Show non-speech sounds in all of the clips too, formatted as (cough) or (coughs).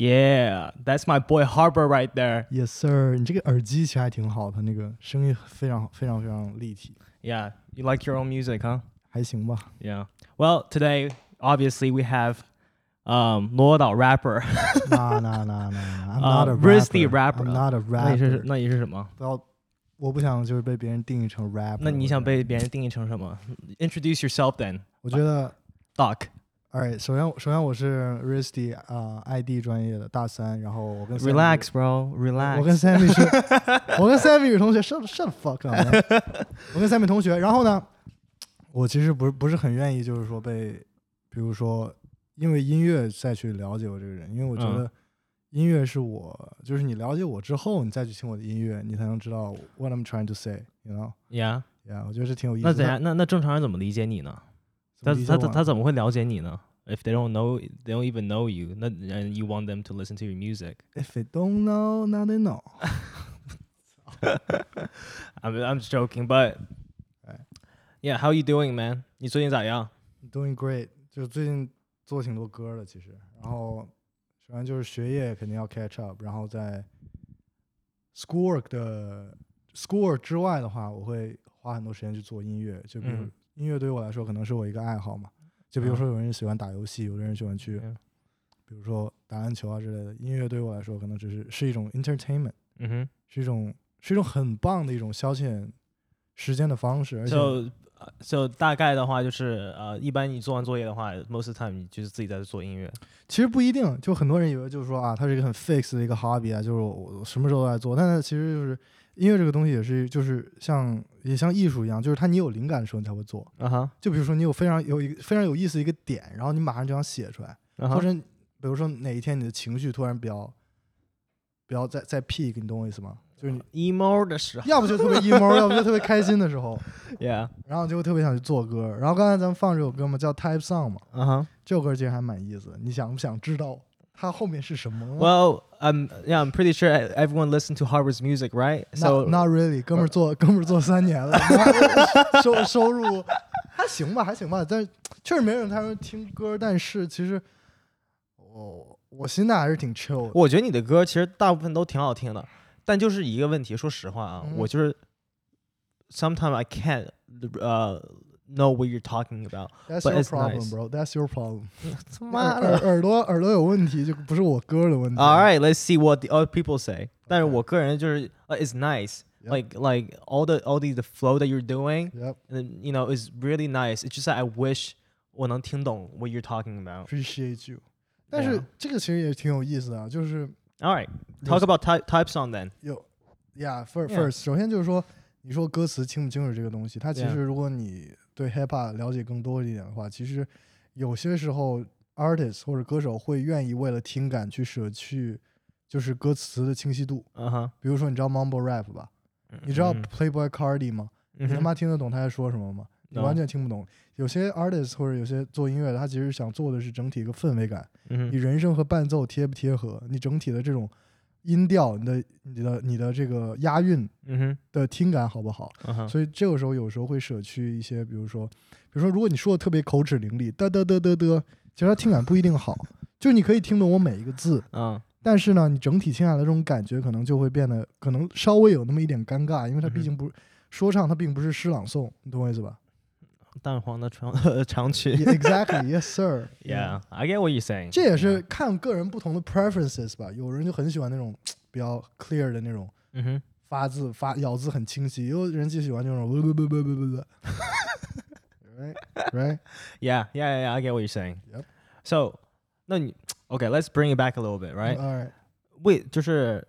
Yeah, that's my boy Harbor right there. Yes sir，你这个耳机其实还挺好的，那个声音非常非常非常立体， Yeah, you like your own music, huh? 还行吧。 Yeah. Well, today obviously we have um 罗岛 rapper. 那(laughs) 那那那，I'm 啊 not a Risty rapper. rapper I'm not a 那你是 rapper. 那你是什么？不要，我不想就是被别人定义成 rapper。那你想被别人定义成什么？Introduce yourself then, 我觉得 Doc. Alright，首先首先我是 Risty 啊、ID 专业的大三，然后我跟 Sammy- Relax, bro. 我 Relax. 我跟 Sammy 是，(laughs) 我跟 Sammy 是同学，shut shut fuck up。(laughs) 我跟 Sammy 同学，然后呢，我其实不是不是很愿意，就是说被，比如说因为音乐再去了解我这个人，因为我觉嗯得音乐是我，就是你了解我之后，你再去听我的音乐，你才能知道 what I'm trying to say，you know？Yeah. Yeah，我觉得是挺有意思的。那怎样？那那正常人怎么理解你呢？他他他怎么理解我他怎么会了解你呢？If they don't know, they don't even know you. 那 and you want them to listen to your music. If they don't know, now they know。 (laughs) I'm I'm just joking, but Right. yeah, how you doing, man? 你最近咋样？ Doing great，就是最近做挺多歌的，其实。然后，首先就是学业肯定要 catch up，然后在 schoolwork 的 schoolwork 之外的话，我会花很多时间去做音乐。就比如、嗯 音乐对于我来说，可能是我一个爱好嘛。就比如说有人喜欢打游戏，有的人喜欢去，嗯比如说打篮球啊之类的。音乐对于我来说，可能只是是一种 entertainment，嗯哼。是一种是一种很棒的一种消遣时间的方式。而且 So so 大概的话就是呃，一般你做完作业的话，most time 你就是自己在做音乐。其实不一定，就很多人以为就是说啊，它是一个很 fix 的一个 hobby 啊，就是我什么时候都在做。但是其实就是音乐这个东西也是就是像也像艺术一样，就是它你有灵感的时候你才会做。啊哈，就比如说你有非常有一个非常有意思的一个点，然后你马上就想写出来，或者比如说哪一天你的情绪突然比较比较在在 peak，你懂我意思吗？就是你 emo 的时候要不就特别 emo，(laughs) 要不就特别开心的时候，，Yeah，然后就会特别想去做歌。然后刚才咱们放这首歌嘛，叫 Type Song 嘛，啊哈。这首歌其实还蛮意思的。你想不想知道它后面是什么吗 Well, um, yeah, I'm pretty sure everyone listened to Harvard's music, right? So not, not really，哥们儿做哥们儿做三年了，妈收收入还行吧，还行吧，但确实没人他说听歌，但是其实我我心态还是挺 (laughs) chill 的。我觉得你的歌其实大部分都挺好听的，但就是一个问题，说实话啊，嗯我就是 sometimes I can't uh know what you're talking about。 That's but your it's problem, nice. bro. That's your problem. (laughs) 他耳妈的耳耳朵耳朵有问题，就不是我歌的问题。 ！All right, let's see what the other people say。但是我个人就是呃，it's nice。 Yep. Like like all the all the the flow that you're doing, Yep, and you know, is really nice. It's just that I wish 我能听懂 what you're talking about. appreciate you. 但是 Yeah. 这个其实也挺有意思的啊，就是 All right, talk about type type song then. 有，Yeah, first Yeah. first，首先就是说，你说歌词清不清楚这个东西，它其 Yeah. 实如果你 对 hip hop 了解更多一点的话，其实有些时候 artist 或者歌手会愿意为了听感去舍去，就是歌词的清晰度。嗯哼，比如说，你知道 mumble rap 吧？你知道嗯 Playboy Cardi 吗？你他妈听得懂他在说什么吗？你完全听不懂。有些 artist 或者有些做音乐的，他其实想做的是整体一个氛围感，嗯你人声和伴奏贴不贴合，你整体的这种音调，你的、你的、你的这个押韵的听感好不好？嗯所以这个时候有时候会舍去一些，比如说，比如说，如果你说的特别口齿伶俐，嘚嘚嘚嘚嘚，其实它听感不一定好。就你可以听懂我每一个字，嗯。但是呢，你整体听下来这种感觉可能就会变得可能稍微有那么一点尴尬，因为它毕竟不说唱，它并不是诗朗诵，你懂我意思吧淡黄的长(laughs) 长裙。 Yeah,？Exactly, yes sir. (laughs) Yeah, I get what you're saying. 这也是看个人不同的 preferences 吧。有人就很喜欢那种比较 (tsk) clear 的那种嗯哼发字发咬字很清晰，有人就喜欢这种不不不不不不不，right (laughs) right Yeah, yeah, yeah, yeah, I get what you're saying. Yep. So, 那你 (tsk) OK, let's bring it back a little bit, right? all right 为就是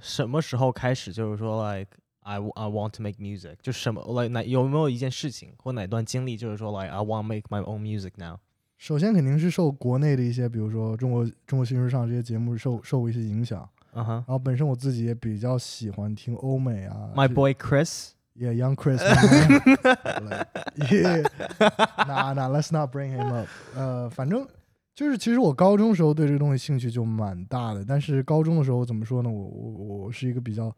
什么时候开始就是说 like I I want to make music，就什么 like 哪有没有一件事情或哪段经历就是说 like I want to make my own music now？首先肯定是受国内的一些，比如说中国中国新说唱这些节目受受过一些影响，嗯哼然后本身我自己也比较喜欢听欧美啊。 ，My 是 boy Chris。 Yeah, young Chris. man. Like, yeah. Nah, nah, let's not bring him up. 呃，反正 就是其实我高中时候对这个东西兴趣就蛮大的，但是高中的时候怎么说呢？我我我是一个比较，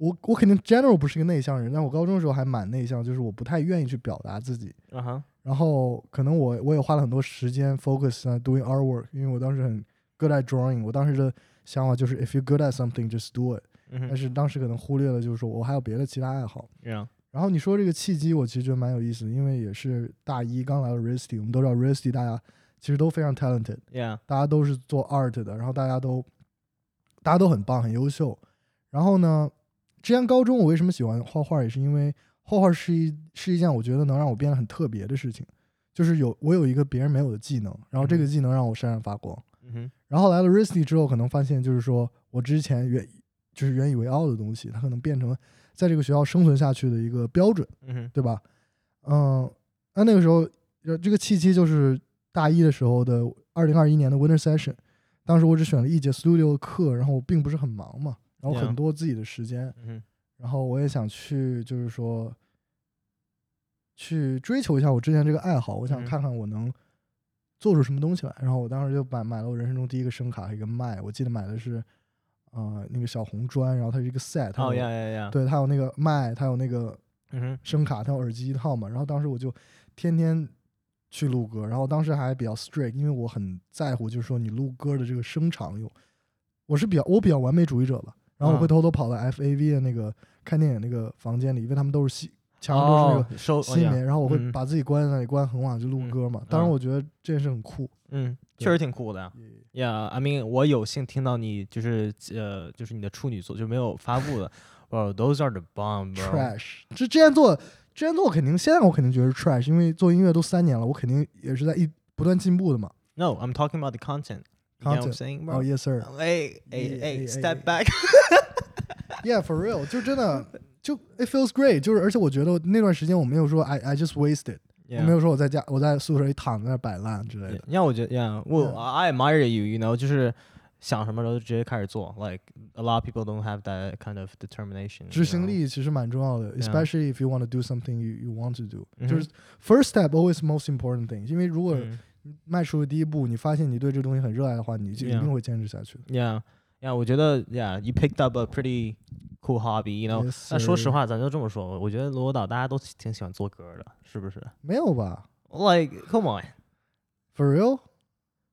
我我肯定 general 不是一个内向人，但我高中的时候还蛮内向，就是我不太愿意去表达自己。嗯哼，然后可能我我也花了很多时间 focus on doing artwork，因为我当时很 good at drawing。我当时的想法就是 if you good at something just do it。嗯但是当时可能忽略了，就是说我还有别的其他爱好。，Yeah，然后你说这个契机，我其实觉得蛮有意思的，因为也是大一刚来到 RISD，我们都知道 RISD 大家其实都非常 talented，Yeah，大家都是做 art 的，然后大家都大家都很棒，很优秀。然后呢，之前高中我为什么喜欢画画，也是因为画画是一是一件我觉得能让我变得很特别的事情，就是有我有一个别人没有的技能，然后这个技能让我闪闪发光。嗯哼，然后来了 RISD 之后，可能发现就是说我之前原就是原以为傲的东西，它可能变成在这个学校生存下去的一个标准，嗯哼，对吧？嗯，那那个时候，呃，这个契机就是大一的时候的二零二一年的 Winter Session，当时我只选了一节 Studio 的课，然后我并不是很忙嘛，然后很多自己的时间，嗯，然后我也想去，就是说去追求一下我之前这个爱好，我想嗯看看我能做出什么东西来。然后我当时就买买了我人生中第一个声卡和一个麦，我记得买的是呃那个小红砖，然后它是一个 set，它哦有，Yeah，Yeah，Yeah，对，它有那个麦，它有那个声卡，它有耳机一套嘛。然后当时我就天天去录歌，然后当时还比较 strict，因为我很在乎，就是说你录歌的这个声场有，我是比较我比较完美主义者吧。然后我会嗯偷偷跑到 FAV 的那个看电影那个房间里，因为他们都是西墙上都是那个哦，收西棉，然后我会嗯把自己关在那里，关很晚就录嗯歌嘛。当然，嗯我觉得这件事很酷。嗯，确实挺酷的呀。Yeah，I mean，我有幸听到你就是呃，就是你的处女作就没有发布的，Bro, those are the bomb trash 这之前做之前做肯定，现在我肯定觉得是 trash，因为做音乐都三年了，我肯定也是在一不断进步的嘛。No, I'm talking about the content. You know what I'm Content. saying, 哦 bro? ，yes sir。哎哎哎哎哎，step 哎 back. Yeah, for real，就真的就 (laughs) it feels great，就是而且我觉得那段时间我没有说 I I just wasted，我 Yeah. 没有说我在家我在宿舍里躺在那儿摆烂之类的。让我觉得，Yeah，我 Yeah. I admire you. You know，就是想什么时候就直接开始做。Like a lot of people don't have that kind of determination. 执 you 行 know? 力其实蛮重要的 Yeah. ，especially if you want to do something you you want to do，、嗯哼就是 first step always most important thing。因为如果嗯 迈出了第一步，你发现你对这个东西很热爱的话，你就一 Yeah. 定会坚持下去的。 Yeah, yeah，我觉得 Yeah, you picked up a pretty cool hobby. You know， Yes, 那说实 sir 话，咱就这么说，我觉得罗导大家都挺喜欢做歌的，是不是没有吧？Like, come on, ？For real？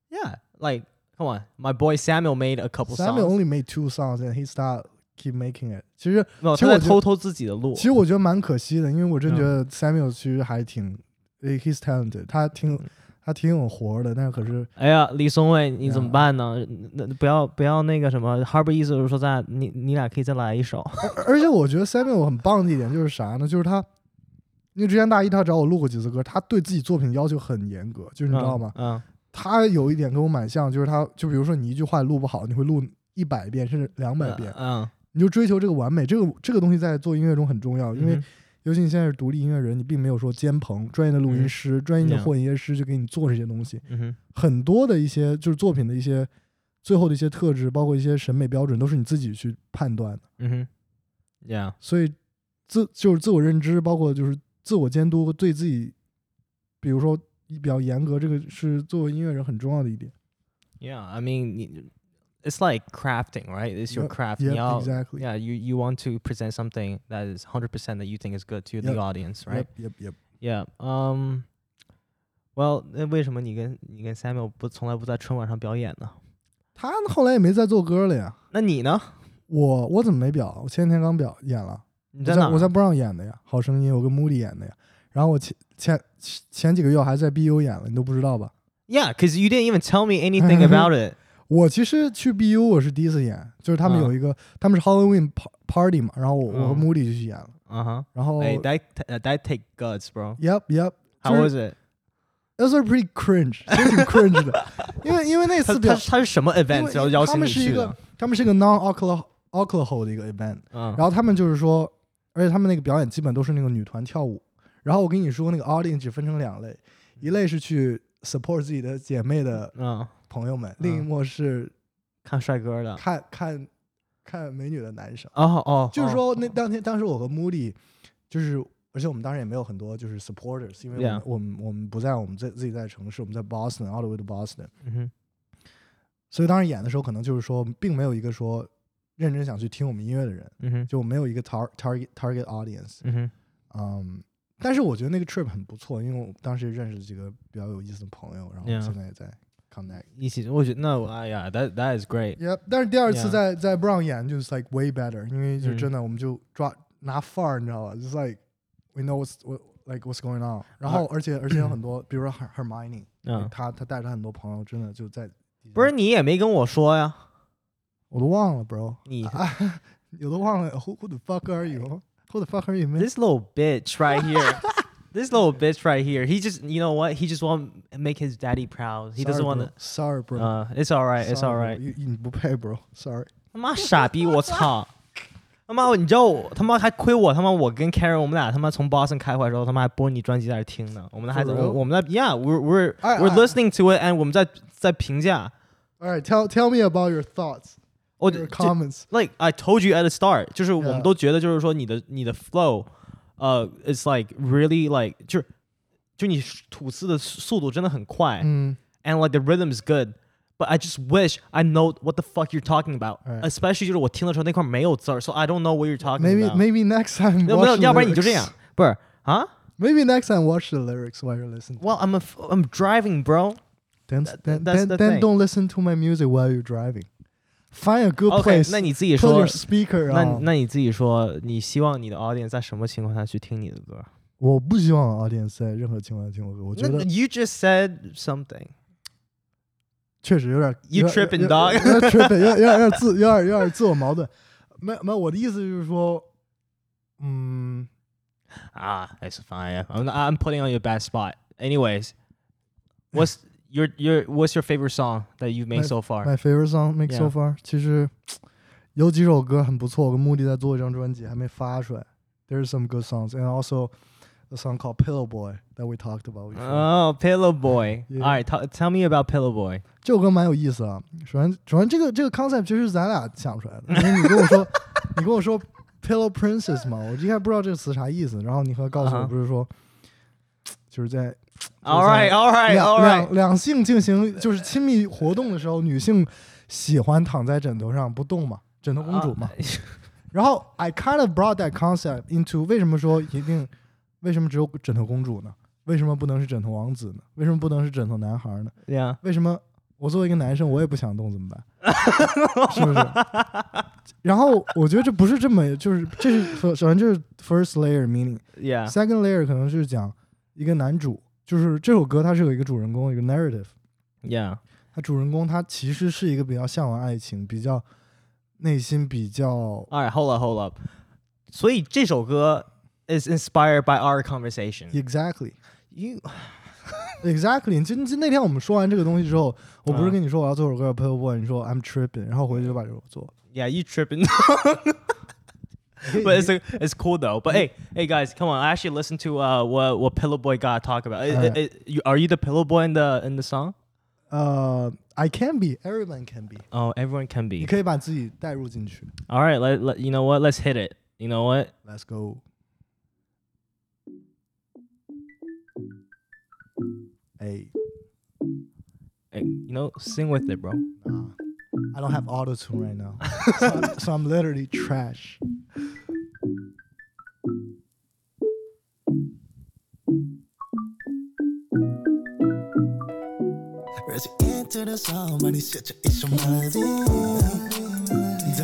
yeah, like, come on. My boy Samuel made a couple Samuel songs. only made two songs and he start keep making it。其实没有，其实我觉得他在偷偷自己的路。其实我觉得蛮可惜的，因为我真嗯觉得 Samuel 其实还挺诶，he's talented，他挺嗯 他挺有活的，但是可是哎呀，李松蔚，你怎么办呢？那不要不要那个什么，Harper 意思就是说咱俩你你俩可以再来一首。而而且我觉得 Samuel 很棒的一点就是啥呢？就是他，因为之前大一他找我录过几次歌，他对自己作品要求很严格，就是你知道吗？嗯他有一点跟我蛮像，就是他就比如说你一句话录不好，你会录一百遍甚至两百遍，嗯，你就追求这个完美。这个这个东西在做音乐中很重要，因为嗯尤其你现在是独立音乐人，你并没有说监棚、专业的录音嗯师、专业的混音师去给你做这些东西。嗯很多的一些就是作品的一些最后的一些特质，包括一些审美标准，都是你自己去判断的。嗯哼，Yeah 所以自就是自我认知，包括就是自我监督，对自己，比如说比较严格，这个是作为音乐人很重要的一点。Yeah, I mean, y- it's like crafting, right? It's your Yep, craft. yep, 你要 exactly. Yeah, you you want to present something that is hundred percent that you think is good to the Yep, audience, right? Yep, yep, yep. Yeah. Um. Well，那为什么你跟你跟 Samuel 不从来不在春晚上表演呢？他后来也没再做歌了呀。那你呢？我我怎么没表？我前几天刚表演了，我你在哪？在我在不让演的呀，好声音我跟 Moody 演的呀。然后我前前前几个月我还在 BU 演了，你都不知道吧？ Yeah, because you didn't even tell me anything about (laughs) it. 我其实去 BU 我是第一次演，就是他们啊有一个，他们是 Halloween pa- party 嘛，然后我我和嗯 Moody 就去演了，Uh huh. 然后 Hey, that uh, that take guts, bro. Yep Yep，How was it? It was pretty cringe，挺 cringe 的，因为因为那他他次表他是什么 event 邀他请你去们是一个的？他们是一个 non alcohol alcohol 的一个 event，嗯然后他们就是说，而且他们那个表演基本都是那个女团跳舞，然后我跟你说那个 audience 只分成两类，一类是去 support 自己的姐妹的嗯，朋友们，另一嗯幕是看帅哥的。看看看美女的男生。哦哦，就是哦说那当天当时我和 Moody 就是而且我们当时也没有很多就是 supporters，因为我们 Yeah 我们我们不在我们在自己在城市，我们在 Boston，all the way to Boston，嗯哼，所以当时演的时候，可能就是说并没有一个说认真想去听我们音乐的人，嗯哼，就没有一个 tar target target audience，嗯哼，嗯，但是我觉得那个 trip 很不错，因为我当时认识几个比较有意思的朋友，然后现在也在 connect。一起，我觉得那哎呀，that that is great。 Yeah，但是第二次 Yeah 在在 Brown 演就是 like way better，因为就嗯真的我们就抓拿范儿，你知道吧？就是 like we know what's what like what's going on。然后而且而且有很多，比如说 Her (coughs) Hermione，嗯，他他带着很多朋友，真的就在不是你也没跟我说呀，我都忘了，bro，你啊，有都忘了，who (laughs) who the fuck are you？Who the fuck are you, man？ this little bitch right here. (laughs) This little bitch right here. He just, you know what? He just want to make his daddy proud. He doesn't want to. Sorry, bro. Uh, it's all right. It's all Sorry, right. bro. 你你不配，(laughs) bro，sorry。他妈傻逼！我操！他妈，你知道我他妈还亏我他妈我跟 Karen 我们俩他妈从 Boston 开回来的时候，他妈还播你专辑在那听呢。我们还 For 我 real？我们在 Yeah，we're we're 哎 we're 哎 listening to it and 我们在在评价。 All right, tell tell me about your thoughts, 我 your 这 comments. like I told you at the start，就是我 Yeah. 们都觉得就是说你的你的 flow， 呃、i t s like really like 就是就你吐字的速度真的很快、嗯 a n d like the rhythm is good。But I just wish I know what the fuck you're talking about, Right. especially 就是我听的时候那块没有字儿，so I don't know what you're talking Maybe about. maybe next time. 没有 watch 没有， the 要不然你就这 lyrics. 样，不是啊 Maybe next time watch the lyrics while you're listening. Well, I'm a f- I'm driving, bro. Then that- then that's then, the then thing. don't listen to my music while you're driving. Find a good OK， place. 那你自己 put 说 your，speaker 那 on. 那你自己说，你希望你的 audience 在什么情况下去听你的歌？我不希望 audience 在任何情况下听我歌，我觉那得 You just said something. 确实有点 You 有点 tripping, 有 dog 有点 tripping，有点有点有点自有点有点自我矛盾。没有没有，我的意思就是说，嗯， Ah, it's fine. I'm, I'm putting on your bad spot. Anyways, what's your your what's your favorite song that you've made My- so far? My favorite song make so Yeah. far，其实有几首歌很不错，我跟穆迪在做一张专辑，还没发出来。There's (tsk) some good songs, and also a song called Pillow Boy that we talked about before。 Oh, Pillow Boy. Yeah. All right, t- tell me about Pillow Boy. 这首歌蛮有意思啊。首先，首先这个这个 concept 其实是咱俩想出来的，因为你跟我说，你跟我说 (laughs) Pillow Princess 嘛，我一开始不知道这个词啥意思，然后你和告诉我啊哈不是说， 就是在 (laughs) All right, all right, 两 all right. 两两性进行就是亲密活动的时候，女性喜欢躺在枕头上不动嘛，枕头公主嘛。然后 I kind of brought that concept into 为什么说一定，为什么只有枕头公主呢？为什么不能是枕头王子呢？为什么不能是枕头男孩呢？Yeah. 为什么我作为一个男生我也不想动怎么办？是不是？然后我觉得这不是这么，就是这是首首先这是 first layer meaning。Yeah. Second layer 可能是讲一个男主，就是这首歌它是有一个主人公，一个 narrative。Yeah. 他主人公他其实是一个比较向往爱情，比较内心比较 All right, hold up, hold up. 所以这首歌 is inspired by our conversation. exactly You exactly。就就那天我们说完这个东西之后，我不是嗯跟你说我要做首歌叫 Pale Boy，你说 I'm tripping，然后回去就把这首做。yeah, you tripping. (laughs) but it's it's cool though. But hey, hey guys, come on! I actually listened to uh what what Pillow Boy got to talk about. It- Alright. it- it- you, are you the Pillow Boy in the in the song? 呃、i can be everyone can be， Oh, everyone can 你 be. 可以把自己带入进去。 All right, let, let you know what? Let's hit it. You know what? Let's go。哎 Hey, you know, sing with it, bro. 啊 I don't have (laughs) auto tune right now, (laughs) so, I'm, so I'm literally trash. into the but it's such a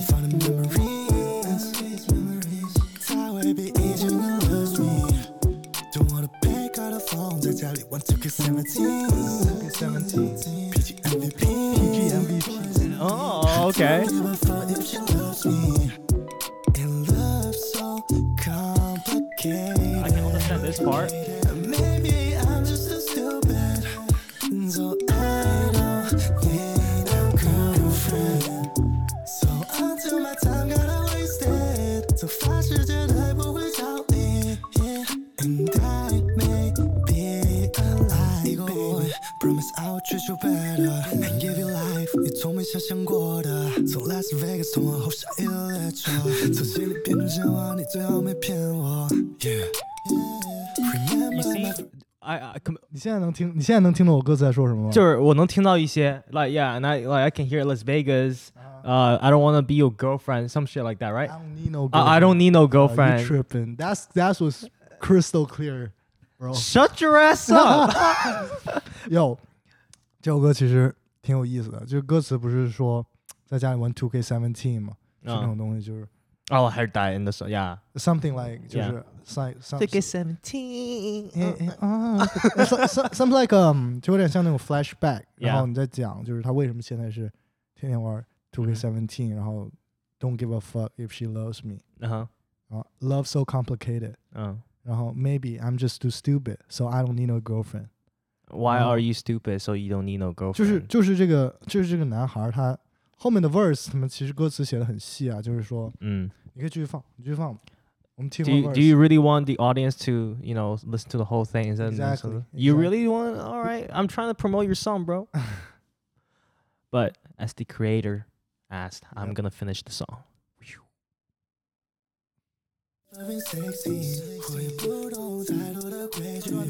fun memories. Be easy lose me. Don't wanna pick tell you, one took 17. PG MVP complicated. I can understand this part. 现在能听，你现在能听懂我歌词在说什么吗？就是我能听到一些 like yeah, and I like I can hear Las Vegas. Uh, I don't want to be your girlfriend, some shit like that, right? I don't need no. I, I don't need no girlfriend. Oh, you girlfriend. tripping? That's that's what's crystal clear, bro. Shut your ass up. (laughs) Yo，这首歌其实挺有意思的，就是歌词不是说在家里玩 Two K Seventeen 嘛，是那种东西，就是 oh, I heard that in the song. Yeah. something like 就 Yeah 是 some some Take it seventeen. 哎哎啊，some some some like um 就有点像那种 flashback，然 Yeah 后你在讲就是他为什么现在是天天玩 Two K 嗯 Seventeen，然后 Don't give a fuck if she loves me， Uh huh. 然后 Love so complicated， Uh. 然后 Maybe I'm just too stupid，so I don't need no girlfriend。 Why Oh. are you stupid? So you don't need no girlfriend. 就是就是这个就是这个男孩儿他 后面的 verse 他们其实歌词写的很细啊，就是说嗯。你可以继续放，你继续放吧，我们听 Do 完 you, verse。 do you really want the audience to, you know, listen to the whole thing instead of Exactly, listen- You exactly. really want? All right, I'm trying to promote your song, bro. (laughs) but as the creator asked, I'm Yep. gonna finish the song. Loving sexy，我也不懂太多的规矩。我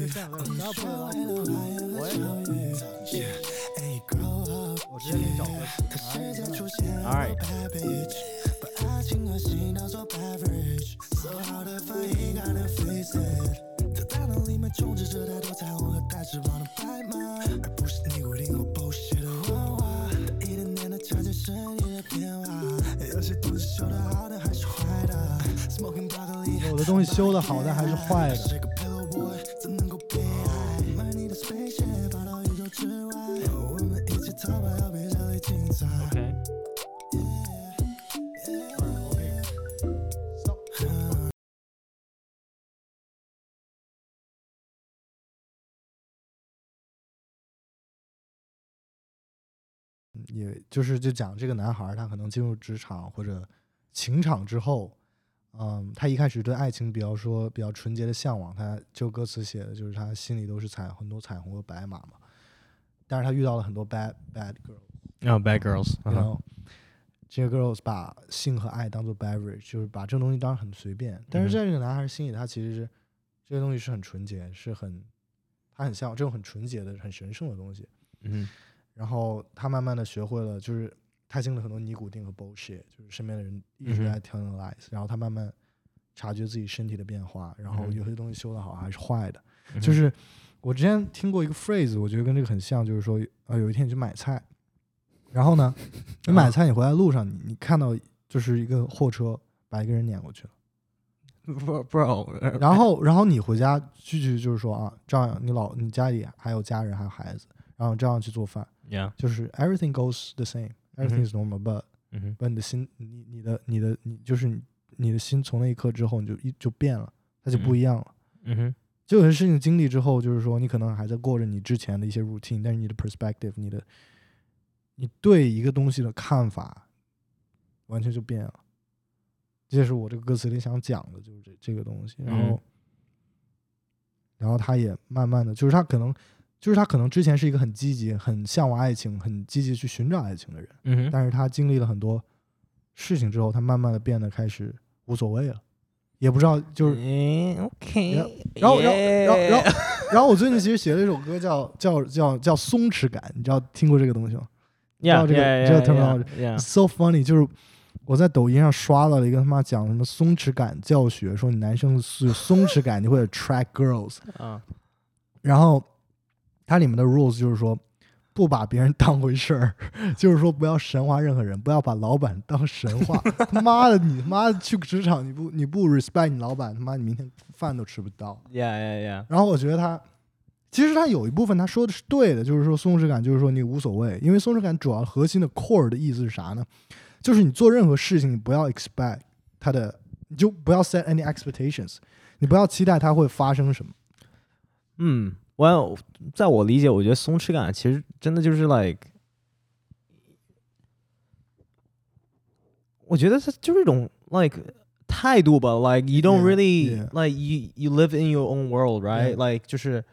说为了爱而教育。 我直接给你找歌词。可时间出现脑里面充斥着太多彩虹和带翅膀的白马，而不是你固定或 bullshit 的文化。一点点的强健是你的变化，有些东西修的好的还是坏的，smoking broccoli。有的东西修的好，的还是坏的。就是就讲这个男孩儿，他可能进入职场或者情场之后，嗯，他一开始对爱情比较说比较纯洁的向往，他就歌词写的就是他心里都是彩很多彩虹和白马嘛，但是他遇到了很多 bad bad girl，Oh, bad girls. 然 Uh-huh. 后这个 girls 把性和爱当做 beverage，就是把这个东西当成很随便。但是在这个男孩心里，他其实是这些东西是很纯洁，是很他很向往这种很纯洁的、很神圣的东西。Mhm. 然后他慢慢的学会了，就是他经历了很多尼古丁和 bullshit，就是身边的人一直在 telling lies，、然后他慢慢察觉自己身体的变化，然后有些东西修的好还是坏的。Mhm. 就是我之前听过一个 phrase，我觉得跟这个很像，就是说，呃，有一天你去买菜，然后呢，(laughs) 你买菜你回来路上，你你看到就是一个货车把一个人撵过去了，(laughs) bro, bro. 然后然后你回家继续就是说啊，照样你老你家里还有家人还有孩子，然后照样去做饭，yeah. 就是 everything goes the same，everything is normal，but、Mhm. but 你的心你你的你的你就是你你的心从那一刻之后你就一就变了，它就不嗯一样了。Mhm. 就有些事情经历之后，就是说你可能还在过着你之前的一些 routine，但是你的 perspective，你的你对一个东西的看法完全就变了。这也是我这个歌词里想讲的，就是这这个东西。然后，嗯然后他也慢慢的，就是他可能，就是他可能之前是一个很积极、很向往爱情、很积极去寻找爱情的人，Mhm. 但是他经历了很多事情之后，他慢慢的变得开始无所谓了，也不知道就是。Eh. 然后，然后，然后，然后，然后我最近其实写了一首歌叫，叫叫叫松弛感，你知道听过这个东西吗 Yeah, 这个这个 yeah, terminology yeah, yeah.？So funny，就是我在抖音上刷到了一个他妈讲什么松弛感教学，说你男生是松弛感，你会 attract girls，Uh, 然后它里面的 rules 就是说。不把别人当回事儿，(laughs) 就是说不要神化任何人，不要把老板当神话。他妈的，你他妈的去职场你不你不 respect 你老板，他妈你明天饭都吃不到。yeah, yeah, yeah. 然后我觉得他其实他有一部分他说的是对的，就是说松弛感，就是说你无所谓，因为松弛感主要核心的 core 的意思是啥呢？就是你做任何事情，你不要 expect 它的，你就不要 set any expectations，你不要期待它会发生什么。嗯 ，Well，在我理解，我觉得松弛感其实真的就是 like，我觉得它就是一种 like 态度吧，like you don't Yeah, really yeah. like you you live in your own world, right? Yeah. Like 就是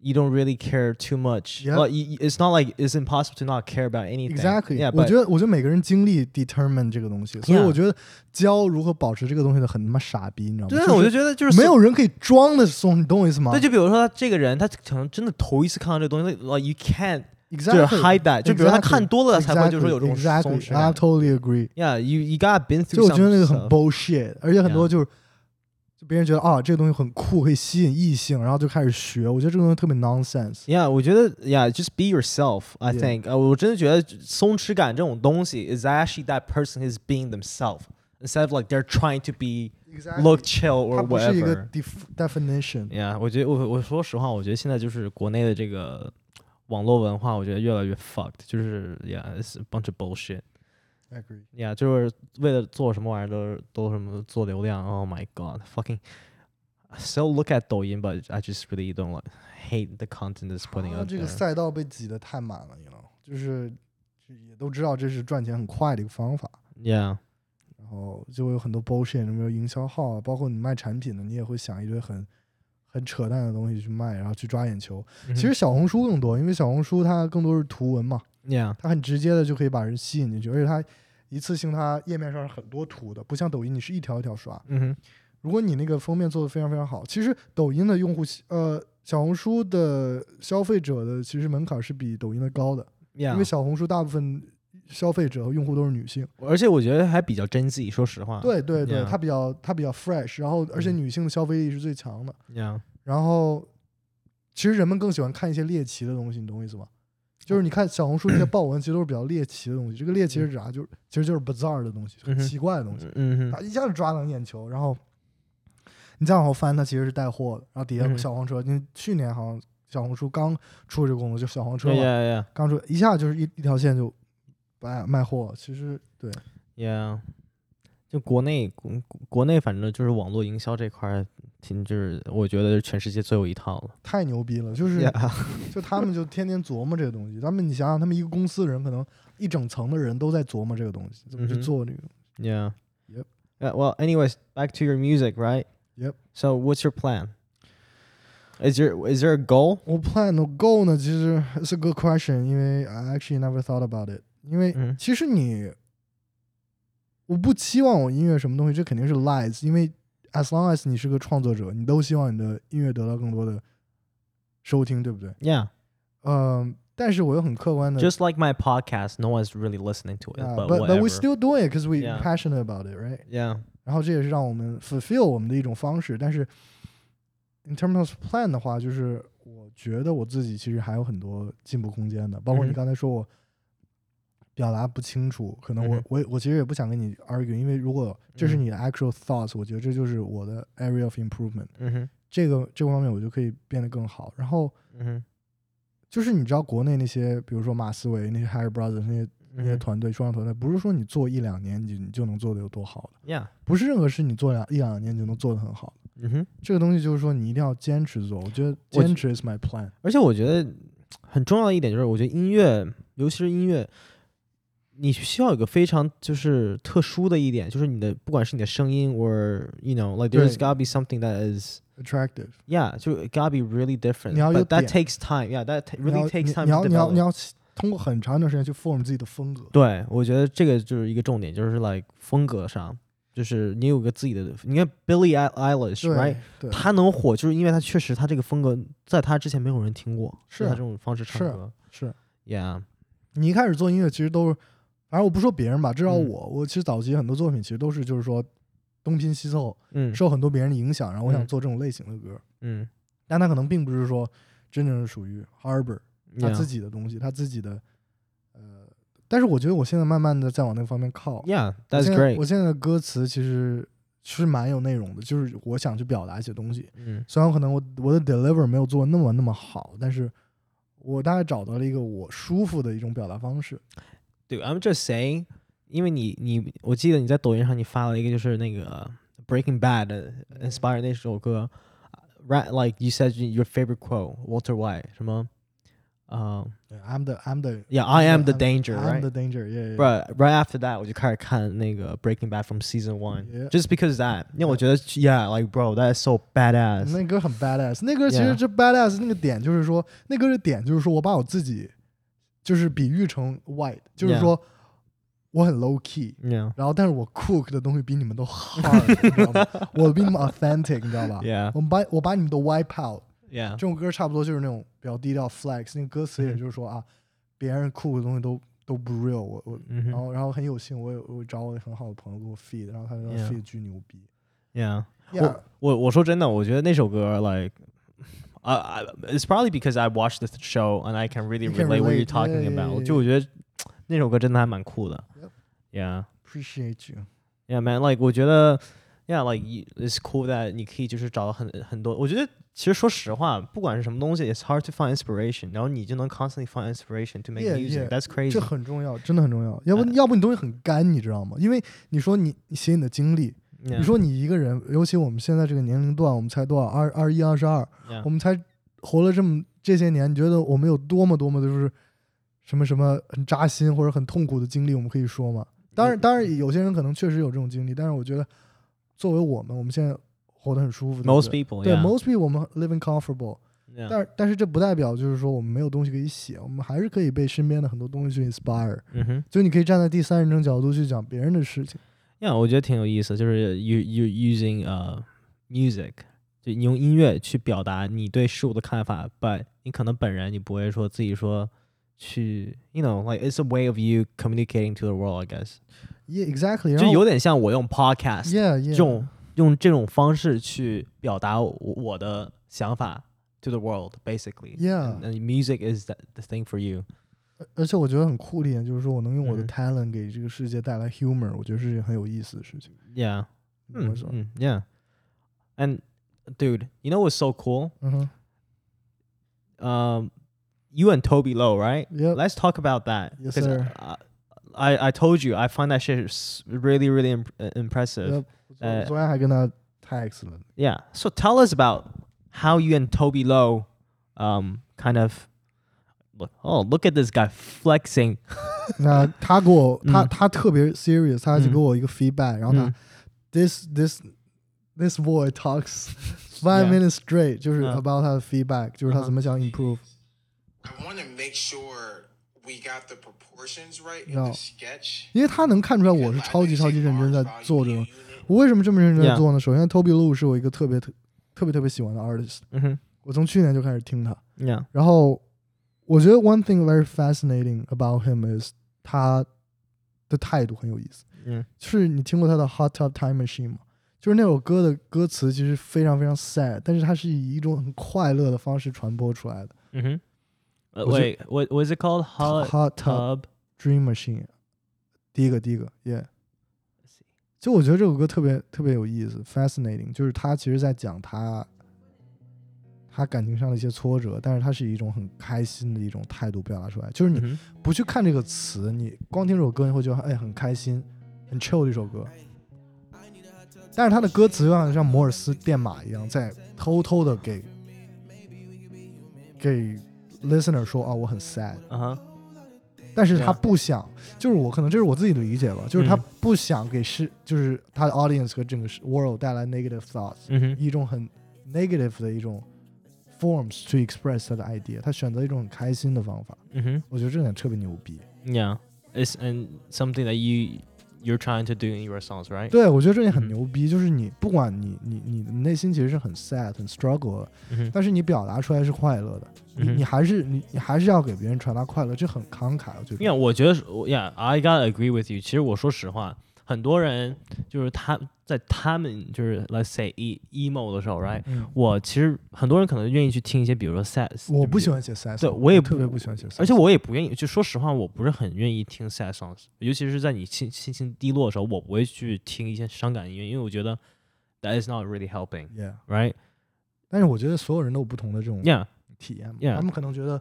you don't really care too much. Yeah. Well, you, you- it's not like it's impossible to not care about anything. Exactly， Yeah, 我 but 觉得，我觉得每个人经历 determine 这个东西，所以 Yeah 我觉得教如何保持这个东西的很他妈傻逼，你知道吗？对啊，就是我就觉得就是没有人可以装的松，你懂我意思吗？对，就比如说他这个人，他可能真的头一次看到这个东西，like you can't 就是 exactly hide that。就比如他看多了，才会就是说有这种 exactly, 松 exactly, 弛 I 感。 totally agree。 Yeah, you you gotta been 就 through 我觉得那个 some 很 stuff. bullshit，而且很多 Yeah 就是就 别人觉得啊这个东西很酷，可以吸引异性，然后就开始学。我觉得这个东西特别 nonsense。Yeah，我觉得 Yeah，just be yourself. I think，呃，我真的觉得松弛感这种东西 is actually that person is being themselves instead of like they're trying to be look chill or 不是一个 whatever. def definition。Yeah，我觉得我我说实话，我觉得现在就是国内的这个网络文化，我觉得越来越 fucked，就是 Yeah，it's a bunch of bullshit。agree。Yeah，就是为了做什么玩意儿都是都什么做流量。Oh my god，fucking。Still look at 抖音，but I just really don't like hate the content that's putting out 这个赛道被挤得太满了，you know，就是也都知道这是赚钱很快的一个方法。Yeah，然后就会有很多 bullshit，什么营销号啊？包括你卖产品的，你也会想一堆很很扯淡的东西去卖，然后去抓眼球。嗯其实小红书更多，因为小红书它更多是图文嘛，Yeah，它很直接的就可以把人吸引进去，而且它一次性它页面上是很多图的，不像抖音你是一条一条刷。嗯哼。如果你那个封面做的非常非常好，其实抖音的用户呃小红书的消费者的其实门槛是比抖音的高的，Yeah，因为小红书大部分消费者和用户都是女性。而且我觉得还比较真迹，说实话。对对对，Yeah 它比较它比较 fresh，然后而且嗯女性的消费力是最强的。，Yeah，然后其实人们更喜欢看一些猎奇的东西，你懂我意思吗？就是你看小红书那些爆文，其实都是比较猎奇的东西。这个猎奇是啥？就是其实就是 bizarre 的东西，很奇怪的东西，嗯哼，它一下子抓到你眼球。然后你再往后翻，它其实是带货的，然后底下小黄车。因为去年好像小红书刚出这个功能，就小黄车嘛，刚出一下就是一一条线就卖卖货。其实对 Yeah，就国内国国内反正就是网络营销这块儿，挺就是我觉得是全世界最后一套了。太牛逼了，就是。就他们就天天琢磨这个东西。他们你想想，他们一个公司的人可能一整层的人都在琢磨这个东西，怎么去做这个。Yeah. Yep. Well, anyways, back to your music, right? Yep. So, what's your plan? Is your is there a goal? 我 plan no go 呢？其实 it's a good question，因为 I actually never thought about it。因为嗯其实你，我不期望我音乐什么东西，这肯定是 lies。因为 as long as 你是个创作者，你都希望你的音乐得到更多的收听，对不对？ Yeah. 嗯，但是我又很客观的 Just like my podcast, no one's really listening to it, Yeah, but, but whatever. but we still doing it because we Yeah. passionate about it, right? yeah. 然后这也是让我们 fulfill 我们的一种方式。但是 in terms of plan 的话，就是我觉得我自己其实还有很多进步空间的。包括你嗯哼刚才说我 表达不清楚，可能我、嗯我我其实也不想跟你 argue，因为如果这是嗯你的 actual thoughts，、我觉得这就是我的 area of improvement。嗯哼，这个这个方面我就可以变得更好。然后嗯哼，就是你知道国内那些，比如说马思维那些 Higher Brothers 那些那些团队、说唱团队，不是说你做一两年你你就能做的有多好的，，Yeah，不是任何事你做两一两年你就能做的很好。嗯哼。这个东西就是说你一定要坚持做。我觉得坚持 is my plan。而且我觉得很重要的一点就是，我觉得音乐，尤其是音乐，你需要有个非常就是特殊的一点，就是你的不管是你的声音，or you know like there's gotta be something that is attractive，yeah，就 it gotta be really different。你要有 But that 点 takes time. Yeah, that really takes 你 time 你要你要你要通过很长一段时间去 form 自己的风格。对，我觉得这个就是一个重点，就是 like 风格上，就是你有个自己的。你看 Billie Eil- Eilish，right？他能火，就是因为他确实他这个风格在他之前没有人听过，是他这种方式唱是歌。是 Yeah，你一开始做音乐其实都是，反正我不说别人吧，至少嗯我，我其实早期很多作品其实都是就是说东拼西凑，嗯受很多别人的影响，然后我想嗯做这种类型的歌，嗯，但他可能并不是说真正是属于 Harbor 他自己的东西，他自己的呃，但是我觉得我现在慢慢的在往那个方面靠。Yeah, 我 that's great. 我现在的歌词其实是蛮有内容的，就是我想去表达一些东西。嗯虽然可能我我的 deliver 没有做那么那么好，但是我大概找到了一个我舒服的一种表达方式。对，I'm just saying，因为你你，我记得你在抖音上你发了一个就是那个 Breaking Bad 的 inspire 那首歌，right like you said your favorite quote Walter White 什么 呃、 I'm the I'm the Yeah, I am the I'm- danger, I'm right? the danger. Yeah, yeah. Right, right after that，我就开始看那个 Breaking Bad from season one，、 Yeah. just because that，因为我觉得，yeah，like bro，that is so badass。那歌很 badass，那歌其实 Yeah. 这 badass 那个点就是说，那歌的点就是说我把我自己 就是比喻成 white，就是说我很 low key，Yeah, 然后但是我 cook 的东西比你们都 hard，你知道吗？我比你们 authentic，你知道吧 yeah, 我们把我把你们都 wipe out，yeah, 这种歌差不多就是那种比较低调 flex，那个歌词也就是说啊，别人 cook 的东西都都不 real，我我。嗯哼然后，然后很有幸，我有我找我很好的朋友给我 feed，然后他说 Yeah. feed 巨牛逼。yeah。Yeah，我我说真的，我觉得那首歌 like。Uh, I, it's probably because I watched the show and I can really You can relate what you're relate, talking yeah, yeah, about. yeah, 就我觉得那首歌真的还蛮酷的。 Yep. Yeah, appreciate you。 yeah, man. Like 我觉得，yeah, like you- it's cool that 你可以就是找到很很多。我觉得其实说实话，不管是什么东西，it's hard to find inspiration，然后你就能 constantly find inspiration to make Yeah, music. yeah. That's crazy. 这很重要，真的很重要。要不哎要不你东西很干，你知道吗？因为你说你你写你的经历， Yeah, 你说你一个人，尤其我们现在这个年龄段，我们才多少二二一二十二我们才活了这么这些年，你觉得我们有多么多么的就是什么什么很扎心或者很痛苦的经历，我们可以说吗？当然，嗯当然有些人可能确实有这种经历，但是我觉得作为我们，我们现在活得很舒服。most people, 对 most people 我们 living comfortable，yeah. 但是但是这不代表就是说我们没有东西可以写，我们还是可以被身边的很多东西去 inspire。嗯哼。就你可以站在第三人称角度去讲别人的事情。Yeah，我觉得挺有意思，就是 you you using 呃、music，就你用音乐去表达你对事物的看法，but 你可能本人你不会说自己说去，you know like it's a way of you communicating to the world，I guess， Yeah, exactly 然就后。有点像我用 podcast Yeah, yeah. 这种用这种方式去表达我我的想法 to the world，basically。 Yeah. And, and music is the, the thing for you。 而且我觉得很酷的一点就是说我能用我的嗯 talent 给这个世界带来 humor，我觉得是件很有意思的事情。 Yeah，嗯我说，嗯，Yeah。And dude, you know what's so cool? 嗯哼 um, you and Toby Lowe, right? Yep. Let's talk about that. Yes, 'cause, sir. uh, I I told you I find that shit s- really really imp- uh, impressive. Yep. 呃我昨天还跟他 text 了。 Yeah. So tell us about how you and Toby Lowe, um, kind of. Look, oh, look at this guy flexing. (laughs) 那他给我，他嗯他特别 (laughs) serious，他就嗯给我一个 feedback，然后他嗯 this this this boy talks (laughs) five Yeah. minutes straight，就是嗯 about 他的 feedback，就是他嗯哼怎么想 improve。 I want to make sure we got the proportions right in No. the sketch. 因为他能看出来我是 Like, 超级 they 超级 say 认真在 large 做这 volume 种。 unit. 我为什么这么认真在 Yeah. 做呢？首先，Toby Lu 是我一个特别特特别特别喜欢的 artist， Mm-hmm. 我从去年就开始听他。 Yeah. 然后 我觉得 one thing very fascinating about him is 他的态度很有意思。 Mm. 就是你听过他的 Hot Tub Time Machine 吗？就是那首歌的歌词其实非常非常 sad，但是它是以一种很快乐的方式传播出来的。 Mm-hmm. Uh, Was wait, what what is it called? Hot Hot Tub Tub. Dream Machine，第一个第一个，Yeah。就我觉得这首歌特别特别有意思，fascinating，就是他其实在讲他 他感情上的一些挫折，但是他是一种很开心的一种态度表达出来。就是你 Mhm. 不去看这个词，你光听这首歌，你会觉得哎很开心，很 chill 的一首歌。但是他的歌词就像像摩尔斯电码一样，在偷偷的给给 listener 说啊我很 sad，Uh-huh. 但是他.不想，就是我可能这是我自己的理解吧，就是他嗯不想给是就是他的 audience 和整个 world 带来 negative thoughts，、Mm-hmm. 一种很 negative 的一种 forms to express 他的 idea，他选择一种很开心的方法，Mm-hmm. 我觉得这点特别牛逼。Yeah. It's and something that you you're trying to do in your songs, right? 对，我觉得这点很嗯牛逼，就是你不管你你你的内心其实是很 sad 很 struggle，的 Mm-hmm. 但是你表达出来是快乐的，你嗯你还是你你还是要给别人传达快乐，这很慷慨，我觉得。Yeah，我觉得 Yeah，I gotta agree with you。其实我说实话，很多人就是他在他们就是 Let's say e emo 的时候，right？嗯，我其实很多人可能愿意去听一些，比如说 sad，我不喜欢，写 sad，对我也特别不不喜欢写 sad，而且我也不愿意。就说实话，我不是很愿意听 sad songs，尤其是在你心心情低落的时候，我不会去听一些伤感音乐，因为我觉得 that is not really helping，right？但是我觉得所有人都有不同的这种 Yeah，体验嘛 Yeah 他们可能觉得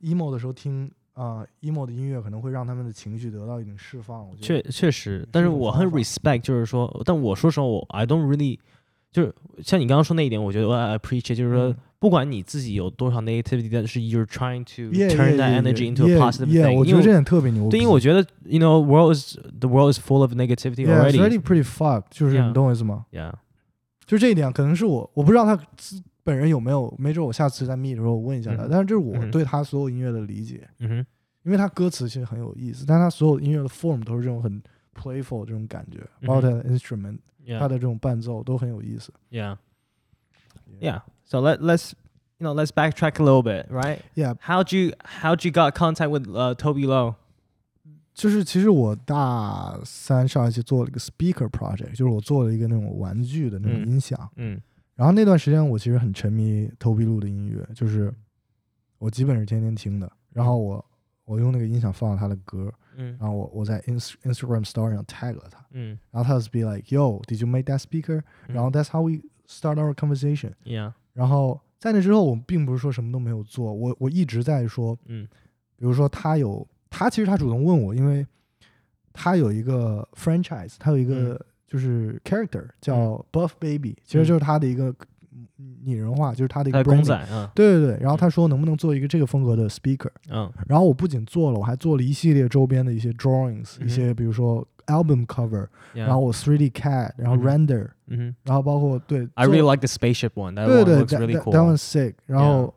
emo 的时候听啊、emo 的音乐可能会让他们的情绪得到一种释放。我觉确得确实，但是我很 respect，就是说，但我说实话，我 I don't really 就是像你刚刚说那一点，我觉得我 I appreciate，就是说嗯不管你自己有多少 negativity，但是 you're trying to turn that energy into a positive thing。我觉得这点特别牛逼。对，因为我觉得 you know world is the world is full of negativity yeah, it's already。already pretty fucked，就是你懂我意思吗？Yeah，就这一点，可能是我我不知道他自本人有没有，没准我下次再 meet 的时候我问一下他。嗯但是这是我嗯对他所有音乐的理解，嗯哼，因为他歌词其实很有意思，但他所有音乐的 form 都是这种很 playful 这种感觉，包括他的 instrument，、他的这种伴奏都很有意思。yeah yeah。So let let's you know let's backtrack a little bit, right? Yeah，How'd you how'd you got contact with uh, Toby Lowe? 就是其实我大三上一期做了一个 speaker project，就是我做了一个那种玩具的那种嗯音响。嗯然后那段时间我其实很沉迷投币路的音乐，就是我基本是天天听的。然后我我用那个音响放了他的歌，嗯然后我我在 ins Instagram story 上 tag 了他，嗯然后他就 be like yo did you make that speaker？、然后 that's how we start our conversation。yeah 然后在那之后，我并不是说什么都没有做，我我一直在说，嗯比如说他有他其实他主动问我，因为他有一个 franchise，他有一个就是 character 叫 Buff Baby，、其实就是他的一个拟人化，就是他的一个公仔嗯对对对，然后他说能不能做一个这个风格的 speaker，嗯然后我不仅做了，我还做了一系列周边的一些 drawings，、嗯一些比如说 album cover，、然后我 3D CAD，然后 render，、嗯然后包括对 I really like the spaceship one. That 对 one 对 looks，that, really that, cool. that one's sick。然后，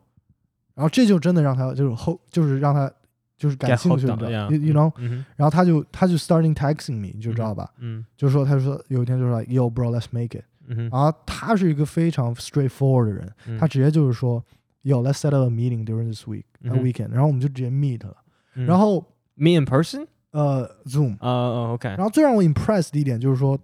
然后这就真的让他就是后就是让他就是感 Get 兴趣 hooked 的 on, yeah. you you know。嗯哼然后他就他就 starting texting me，你就知道吧？嗯就是说他就说有一天就说 Yo bro let's make it。嗯哼然后他是一个非常 straightforward 的人，嗯他直接就是说 Yo let's set up a meeting during this week 嗯 a 哼 weekend，然后我们就直接 meet 了。嗯然后 me in person? 呃 Zoom，呃哦 OK 然后最让我 impressed 的一点就是说。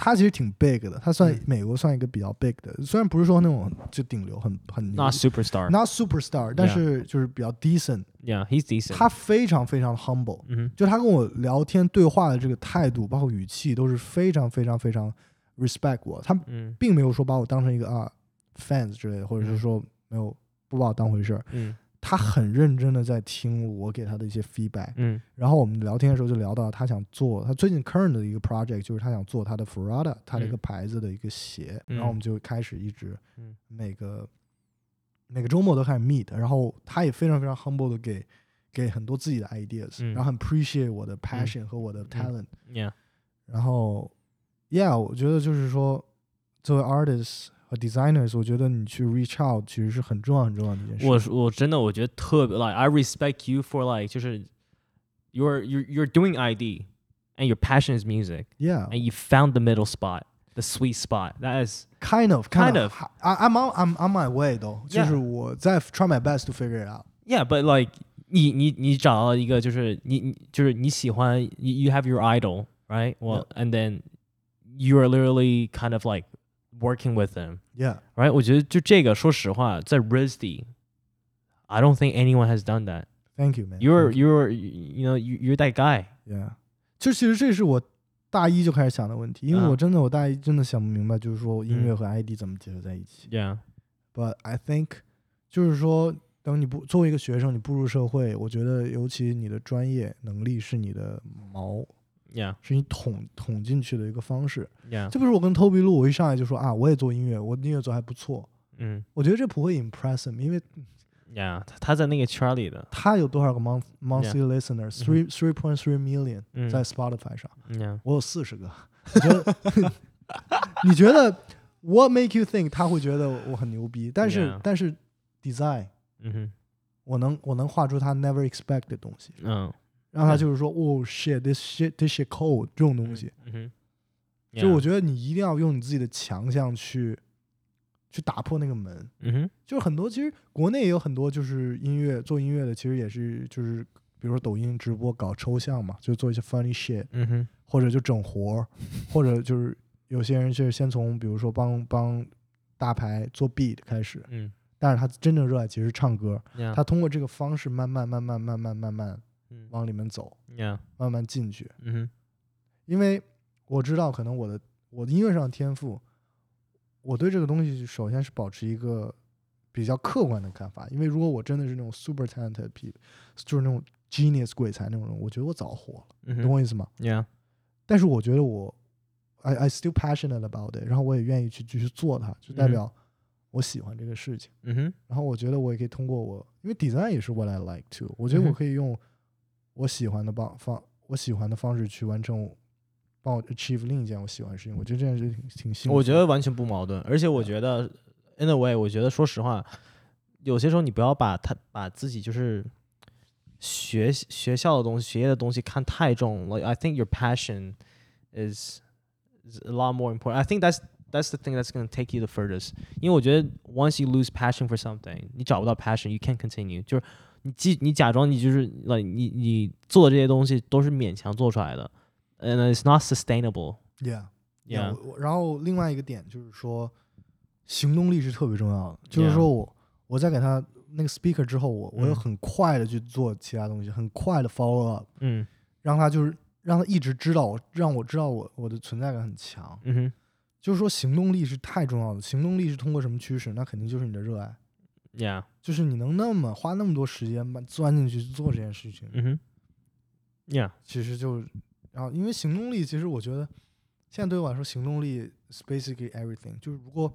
他他其实挺 big 的，他算嗯美国算一个比较 big 的，虽然不是说那种就顶流很很 Not superstar. not superstar，但是就是比较 decent。Yeah, he's decent. 他非常非常 humble，嗯就他跟我聊天对话的这个态度，包括语气，都是非常非常非常 respect 我。他嗯并没有说把我当成一个啊 fans 之类的，或者是说没有不把我当回事儿。嗯他很认真的在听我给他的一些 feedback。嗯。然后我们聊天的时候就聊到他想做他最近 current 的一个 project，就是他想做他的 Ferrada，他的一个嗯牌子的一个鞋。嗯。然后我们就开始一直嗯每个每个周末都开始 meet，然后他也非常非常 humble 的给给很多自己的 ideas，、嗯。然后很 appreciate 我的 passion 和我的 talent，、Yeah. 然后 yeah，我觉得就是说作为 artists 和 designers，我觉得你去 reach out 其实是很重要很重要的一件事。我我真的我觉得特别 like I respect you for like 就是 you're you're you're doing ID and your passion is music yeah and you found the middle spot, the sweet spot. That is kind of Kind of I I'm on I'm on my way though，、 Yeah 就是我在 try my best to figure it out。 Yeah, but like 你你你找到一个就是你你就是你喜欢 you, you have your idol, right? Well, and then you are literally kind of like working with them, Yeah， right? 我觉得就这个，说实话，在 RISD, I don't think anyone has done that. thank you man。 You're you're you know you, you're that guy. Yeah，就其实这是我大一就开始想的问题，因为啊我真的我大一真的想不明白，就是说音乐嗯和 ID 怎么结合在一起。 Yeah. But I think，就是说，等你不作为一个学生，你步入社会，我觉得尤其你的专业能力是你的锚， Yeah. 是你捅捅进去的一个方式。Yeah. 就比如我跟 Toby 录，我一上来就说啊，我也做音乐，我音乐做还不错。嗯我觉得这不会 impress him，因为，Yeah，他他在那个圈里的，他有多少个 month monthly listener，three three point three million 嗯在 Spotify 上。，Yeah，我有四十个。你觉得？你觉得 What make you think 他会觉得我很牛逼？但是.但是 design 嗯哼，我能我能画出他 never expect 的东西，嗯，让他就是说哦 shit this shit this shit cold 这种东西。嗯哼，就我觉得你一定要用你自己的强项去去打破那个门。嗯哼，就是很多其实国内也有很多就是音乐做音乐的，其实也是就是比如说抖音直播搞抽象嘛，就做一些 funny shit。嗯哼，或者就整活儿，或者就是有些人就是先从比如说帮帮大牌做 beat 开始，嗯但是他真正热爱其实是唱歌他通过这个方式慢慢慢慢慢慢慢慢嗯往里面走，慢慢进去。嗯，因为我知道可能我的我的音乐上的天赋，我对这个东西首先是保持一个比较客观的看法，因为如果我真的是那种 super talented people，就是那种 genius 鬼才那种人，我觉得我早火了，嗯懂我意思吗？，Yeah，但是我觉得我 I I still passionate about it，然后我也愿意去继续做它，就代嗯表我喜欢这个事情。嗯哼，然后我觉得我也可以通过我，因为 design 也是 what I like to，我觉得我可以用我喜欢的方方我喜欢的方式去完成我，帮我 achieve 另一件我喜欢的事情。我觉得这件事情挺挺幸福的。我觉得完全不矛盾，而且我觉得 in a way，我觉得说实话，有些时候你不要把他把自己就是学学校的东西、学业的东西看太重。Like I think your passion is is a lot more important. I think that's that's the thing that's going to take you the furthest. 因为我觉得 once you lose passion for something，你找不到 passion，you can't continue。就是你既你假装你就是 like 你你做的这些东西都是勉强做出来的，and it's not sustainable. yeah Yeah. 然后另外一个点就是说，行动力是特别重要的。就是.说我我在给他那个 speaker 之后，我我有嗯很快的去做其他东西，很快的 follow up，嗯让他就是让他一直知道我，让我知道我我的存在感很强。嗯哼。就是说行动力是太重要的，行动力是通过什么驱使？那肯定就是你的热爱，Yeah. 就是你能那么花那么多时间把钻进去做这件事情，嗯哼。Yeah. 其实就，然后因为行动力，其实我觉得现在对我来说，行动力 is basically everything。就是如果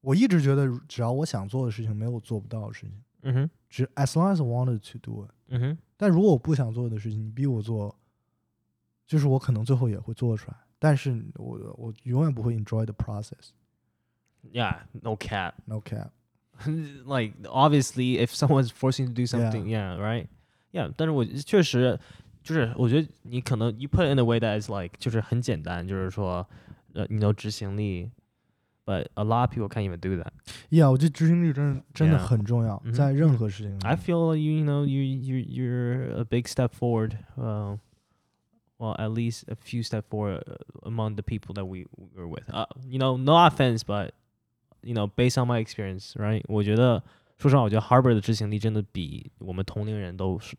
我一直觉得，只要我想做的事情，没有做不到的事情，嗯哼。只 as long as I wanted to do it。嗯哼。但如果我不想做的事情，你逼我做，就是我可能最后也会做出来，但是我我永远不会 enjoy the process。Yeah，no cap，no cap. No (laughs) cap。 like obviously, if (laughs) someone's forcing you to do something, yeah, right, yeah. 但是我确实就是我觉得你可能 you put it in a way that is like 就是很简单，就是说呃你有执行力，but a lot of people can't even do that. Yeah，我觉得执行力真的真的 Yeah 很重要嗯哼在任何事情上。 I feel you you know you you you're a big step forward. Uh, well, at least a few step forward uh, among the people that we we were with. Uh, you know, no offense, but you know, based on my experience, right? 我觉得说实话，我觉得 Harvard 的执行力真的比我们同龄人都是，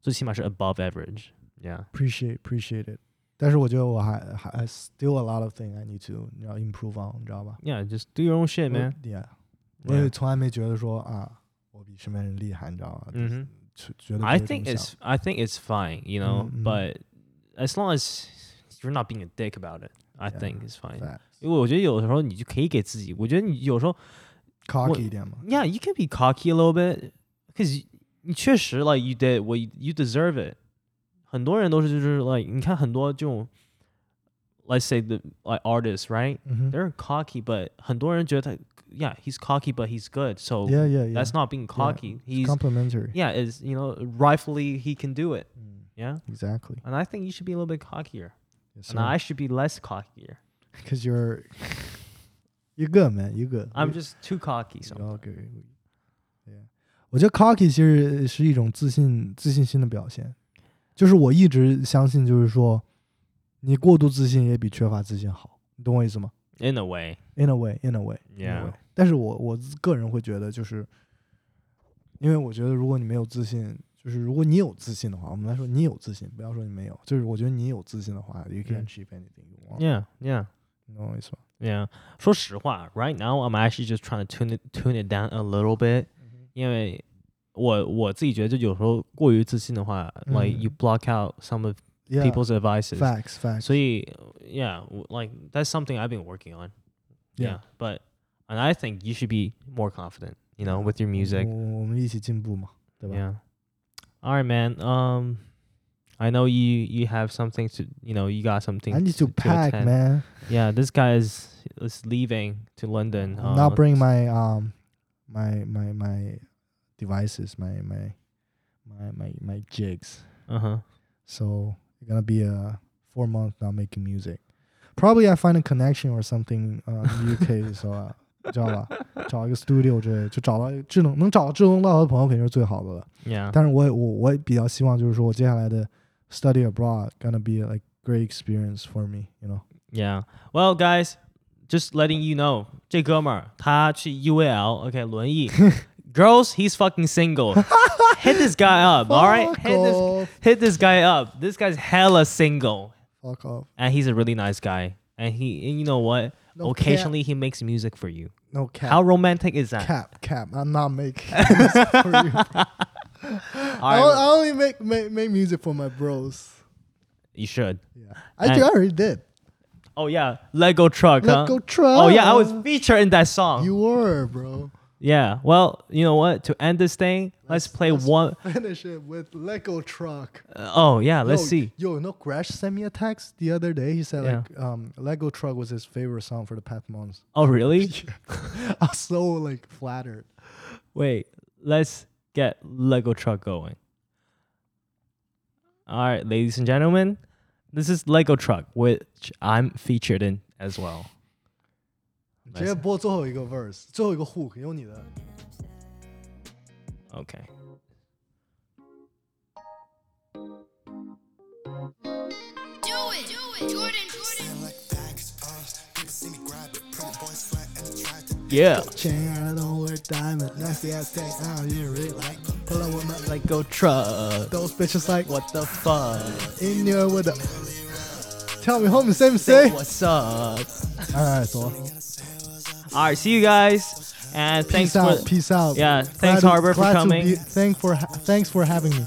最起码是 above average. Yeah. appreciate appreciate it。但是我觉得我还还还 still a lot of thing I need to 你要 improve on，你知道吧 Yeah, just do your own shit, 我 man. Yeah，我也 Yeah. 从来没觉得说啊，我比身边人厉害，你知道吗？嗯哼就觉得 I 这 think 种 it's 想 I think it's fine, you know, Mhm. but as long as you're not being a dick about it, I Yeah, think it's fine. facts 因为我觉得有的时候你就可以给自己，我觉得你有时候 cocky 一点嘛。 yeah, you can be cocky a little bit because 你确实 like you did what you, you deserve it。很多人都是就是 like 你看很多这种，let's say the like artists right，嗯哼 they're cocky but 很多人觉得 yeah he's cocky but he's good so Yeah yeah yeah。 that's not being cocky It's he's complimentary。 yeah is you know rightfully he can do it 嗯 yeah Exactly。 and I think you should be a little bit cockier Yes, and I should be less cockier Because you're you good man, you good. I'm You- just too cocky you so all good. Yeah，我觉得 cocky 其实是一种自信自信心的表现，就是我一直相信，就是说你过度自信也比缺乏自信好，你懂我意思吗 in a way ？In a way, in a way, in a Yeah. way。但是我我个人会觉得，就是因为我觉得，如果你没有自信，就是如果你有自信的话，我们来说你有自信，不要说你没有，就是我觉得你有自信的话，you can 嗯 achieve anything you want。 yeah yeah 你懂我意思吗？ Yeah，说实话，right now I'm actually just trying to tune it tune it down a little bit，因为我我自己觉得，就有时候过于自信的话、l i k e you 嗯 block out some of Yeah, people's advices。 facts, facts. 所以，yeah, w- like that's something I've been working on. Yeah. Yeah, but and I think you should be more confident, you know, with your 我 music. 我们一起进步嘛，对吧 Yeah. All right, man. Um, I know you you have something to, you know, you got something. I need to pack, attend. man. Yeah, this guy is is leaving to London. I'm not uh, bring my um my my my devices, my my my my my jigs. Uh huh. So it's gonna be a four month not making music. Probably I find a connection or something uh in UK so uh 知道吧？找一个 (laughs) studio 之类，就找到志能能找到志同道合的朋友肯定是最好的了。 Yeah. 但是我也我我也比较希望就是说我接下来的 study abroad gonna be like great experience for me, you know. Yeah. Well, guys, just letting you know，这哥们儿他去 UAL，OK，、轮椅。Girls, (laughs) he's fucking single. Hit this guy up, (laughs) all right? Fuck Hit this, off. hit this guy up. This guy's hella single, Fuck off. and he's a really nice guy. And he, and you know what? No Occasionally, he makes music for you. No cap. How romantic is that? cap cap. I'm not making (laughs) music for you. I, All on- right, I only make, make make music for my bros. you should. Yeah, I, And- I already did. Oh yeah, Lego truck. huh? Lego truck. Oh yeah, I was featured in that song. You were, bro. yeah. Well, you know what? To end this thing, let's, play let's one Finish it with Lego truck. uh, oh yeah, let's Yo, see. Yo, know, Crash sent me a text the other day. He said Yeah. like, um, Lego truck was his favorite song for the past months. Oh really? (laughs) (laughs) I was so like flattered. Wait, let's get Lego truck going. All right, ladies and gentlemen, this is Lego truck, which I'm featured in as well. 直接播最后一个 verse，最后一个 hook，有你的。 Okay. Do it, do it, Jordan, Jordan. Yeah. Chain I don't wear diamond, nasty ass thing. I don't really like. Pull up with my like Lego truck. those bitches like What the fuck? in there with the. Tell me, homie, say me say. What's up? All right, so All right, see you guys. And thanks peace out, for peace out. Yeah, thanks, Glad- Harbor, glad to coming. be- thank for ha- thanks for having me.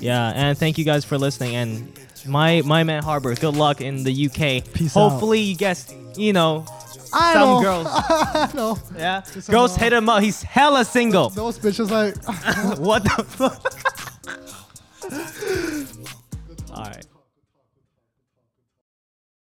Yeah, and thank you guys for listening. And my my man Harbor, good luck in the UK. Peace out. Hopefully you guess, you know, I some know. girls. (laughs) I know. Yeah, girls hit him up. He's hella single. Those bitches like. (laughs) what the fuck? (laughs) All right.